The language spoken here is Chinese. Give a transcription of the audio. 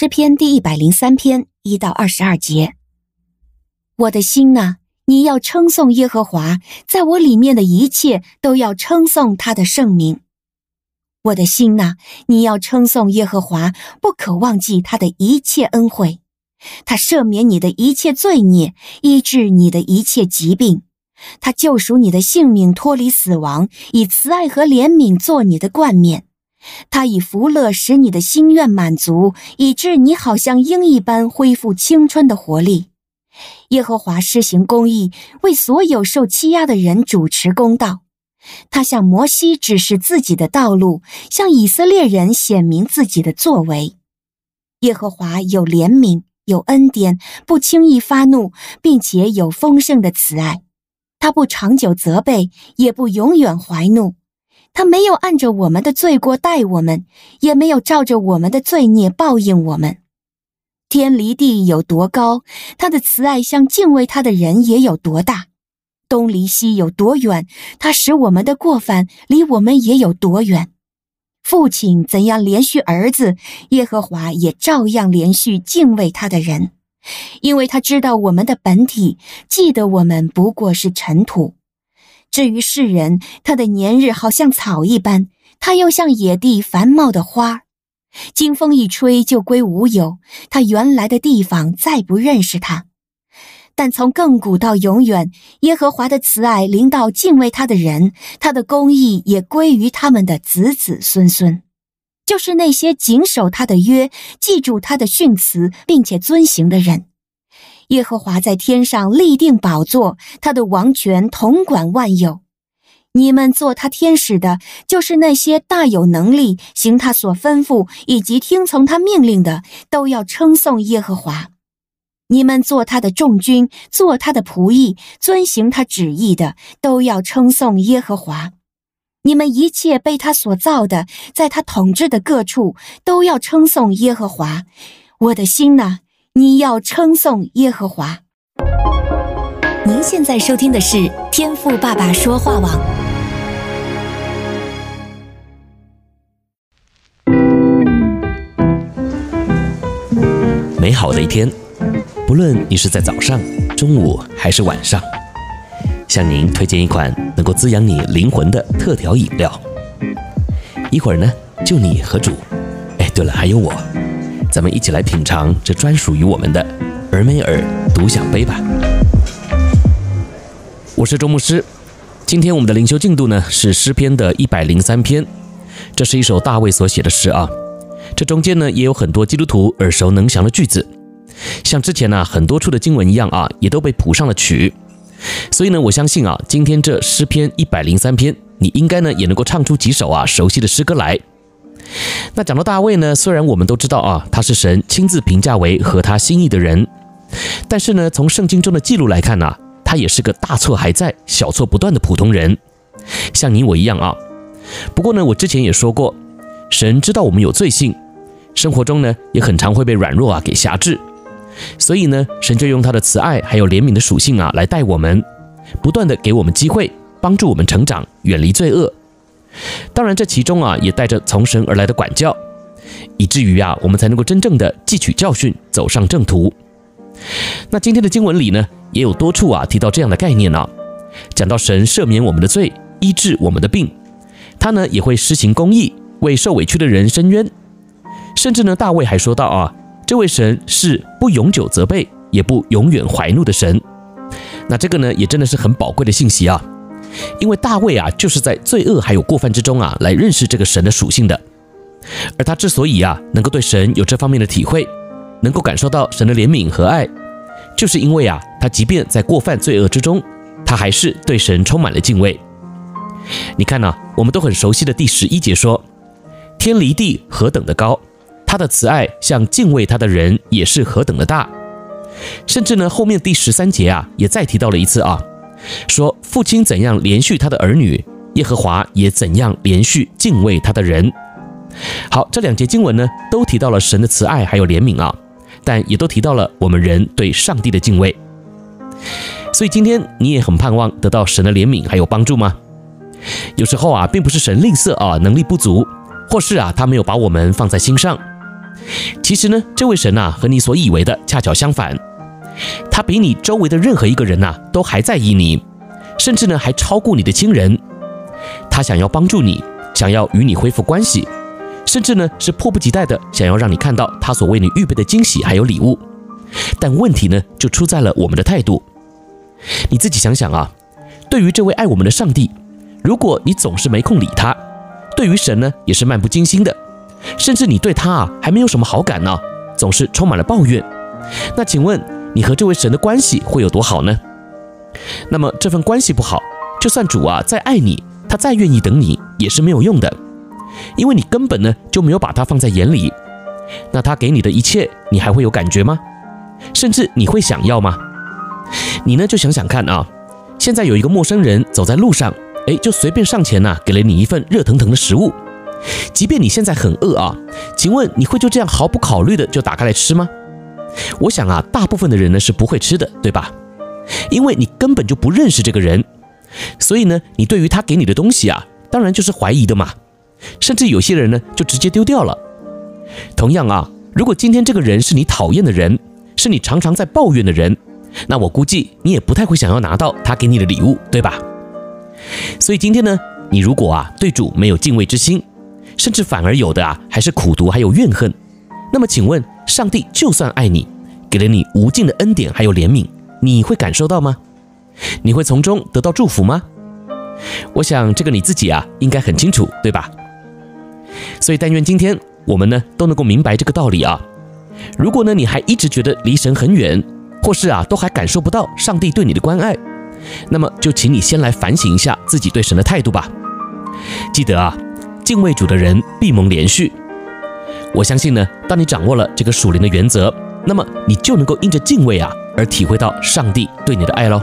诗篇第一百零三篇一到二十二节。我的心哪，你要称颂耶和华，在我里面的一切都要称颂他的圣名。我的心哪，你要称颂耶和华，不可忘记他的一切恩惠。他赦免你的一切罪孽，医治你的一切疾病。他救赎你的性命，脱离死亡，以慈爱和怜悯做你的冠冕。他以福乐使你的心愿满足，以致你好像鹰一般恢复青春的活力。耶和华施行公义，为所有受欺压的人主持公道。他向摩西指示自己的道路，向以色列人显明自己的作为。耶和华有怜悯，有恩典，不轻易发怒，并且有丰盛的慈爱。他不长久责备，也不永远怀怒。他没有按着我们的罪过待我们，也没有照着我们的罪孽报应我们。天离地有多高，他的慈爱向敬畏他的人也有多大；东离西有多远，他使我们的过犯离我们也有多远。父亲怎样怜恤儿子，耶和华也照样怜恤敬畏他的人，因为他知道我们的本体，记得我们不过是尘土。至于世人，他的年日好像草一般，他又像野地繁茂的花儿。经风一吹就归无有，他原来的地方再不认识他。但从亘古到永远，耶和华的慈爱临到敬畏他的人，他的公义也归于他们的子子孙孙，就是那些谨守他的约、记住他的训词，并且遵行的人。耶和华在天上立定宝座，他的王权统管万有。你们做他天使的，就是那些大有能力行他所吩咐以及听从他命令的，都要称颂耶和华。你们做他的众军，做他的仆役，遵行他旨意的，都要称颂耶和华。你们一切被他所造的，在他统治的各处，都要称颂耶和华。我的心哪，你要称颂耶和华。您现在收听的是天赋爸爸说话网。美好的一天，不论你是在早上、中午还是晚上，向您推荐一款能够滋养你灵魂的特调饮料。一会儿呢，就你和主，哎，对了，还有我，咱们一起来品尝这专属于我们的尔梅尔独享杯吧。我是周牧师，今天我们的灵修进度呢是诗篇的一百零三篇，这是一首大卫所写的诗啊。这中间呢，也有很多基督徒耳熟能详的句子，像之前呢、很多处的经文一样啊，也都被谱上了曲。所以呢，我相信啊，今天这诗篇一百零三篇，你应该呢也能够唱出几首啊熟悉的诗歌来。那讲到大卫呢，虽然我们都知道啊，他是神亲自评价为合他心意的人，但是呢，从圣经中的记录来看呢、他也是个大错还在、小错不断的普通人，像你我一样啊。不过呢，我之前也说过。神知道我们有罪性，生活中呢也很常会被软弱啊给辖制，所以呢，神就用他的慈爱还有怜悯的属性啊来带我们，不断的给我们机会，帮助我们成长，远离罪恶。当然，这其中啊也带着从神而来的管教，以至于啊我们才能够真正的汲取教训，走上正途。那今天的经文里呢，也有多处啊提到这样的概念啊，讲到神赦免我们的罪，医治我们的病，他呢也会施行公义。为受委屈的人伸冤，甚至呢，大卫还说到啊，这位神是不永久责备，也不永远怀怒的神。那这个呢，也真的是很宝贵的信息啊，因为大卫啊，就是在罪恶还有过犯之中啊，来认识这个神的属性的。而他之所以啊，能够对神有这方面的体会，能够感受到神的怜悯和爱，就是因为啊，他即便在过犯罪恶之中，他还是对神充满了敬畏。你看呢，我们都很熟悉的第十一节说。天离地何等的高，他的慈爱向敬畏他的人也是何等的大。甚至呢，后面第十三节啊，也再提到了一次啊，说父亲怎样怜恤他的儿女，耶和华也怎样怜恤敬畏他的人。好，这两节经文呢，都提到了神的慈爱还有怜悯啊，但也都提到了我们人对上帝的敬畏。所以今天你也很盼望得到神的怜悯还有帮助吗？有时候啊，并不是神吝啬啊，能力不足。或是啊，他没有把我们放在心上，其实呢，这位神呐，和你所以为的恰巧相反，他比你周围的任何一个人呐，都还在意你，甚至呢，还超过你的亲人。他想要帮助你，想要与你恢复关系，甚至呢，是迫不及待的想要让你看到他所为你预备的惊喜还有礼物。但问题呢，就出在了我们的态度。你自己想想啊，对于这位爱我们的上帝，如果你总是没空理他，对于神呢，也是漫不经心的。甚至你对他啊还没有什么好感呢，总是充满了抱怨。那请问你和这位神的关系会有多好呢？那么这份关系不好，就算主啊再爱你，他再愿意等你也是没有用的，因为你根本呢就没有把他放在眼里。那他给你的一切，你还会有感觉吗？甚至你会想要吗？你呢就想想看啊，现在有一个陌生人走在路上，哎，就随便上前呐，给了你一份热腾腾的食物。即便你现在很饿啊，请问你会就这样毫不考虑的就打开来吃吗？我想啊，大部分的人呢是不会吃的，对吧？因为你根本就不认识这个人，所以呢，你对于他给你的东西啊，当然就是怀疑的嘛。甚至有些人呢，就直接丢掉了。同样啊，如果今天这个人是你讨厌的人，是你常常在抱怨的人，那我估计你也不太会想要拿到他给你的礼物，对吧？所以今天呢，你如果啊对主没有敬畏之心，甚至反而有的啊，还是苦读，还有怨恨。那么，请问，上帝就算爱你，给了你无尽的恩典，还有怜悯，你会感受到吗？你会从中得到祝福吗？我想这个你自己啊，应该很清楚，对吧？所以，但愿今天我们呢，都能够明白这个道理啊。如果呢，你还一直觉得离神很远，或是啊，都还感受不到上帝对你的关爱，那么就请你先来反省一下自己对神的态度吧。记得啊。敬畏主的人必蒙连续。我相信呢，当你掌握了这个属灵的原则，那么你就能够因着敬畏啊，而体会到上帝对你的爱喽。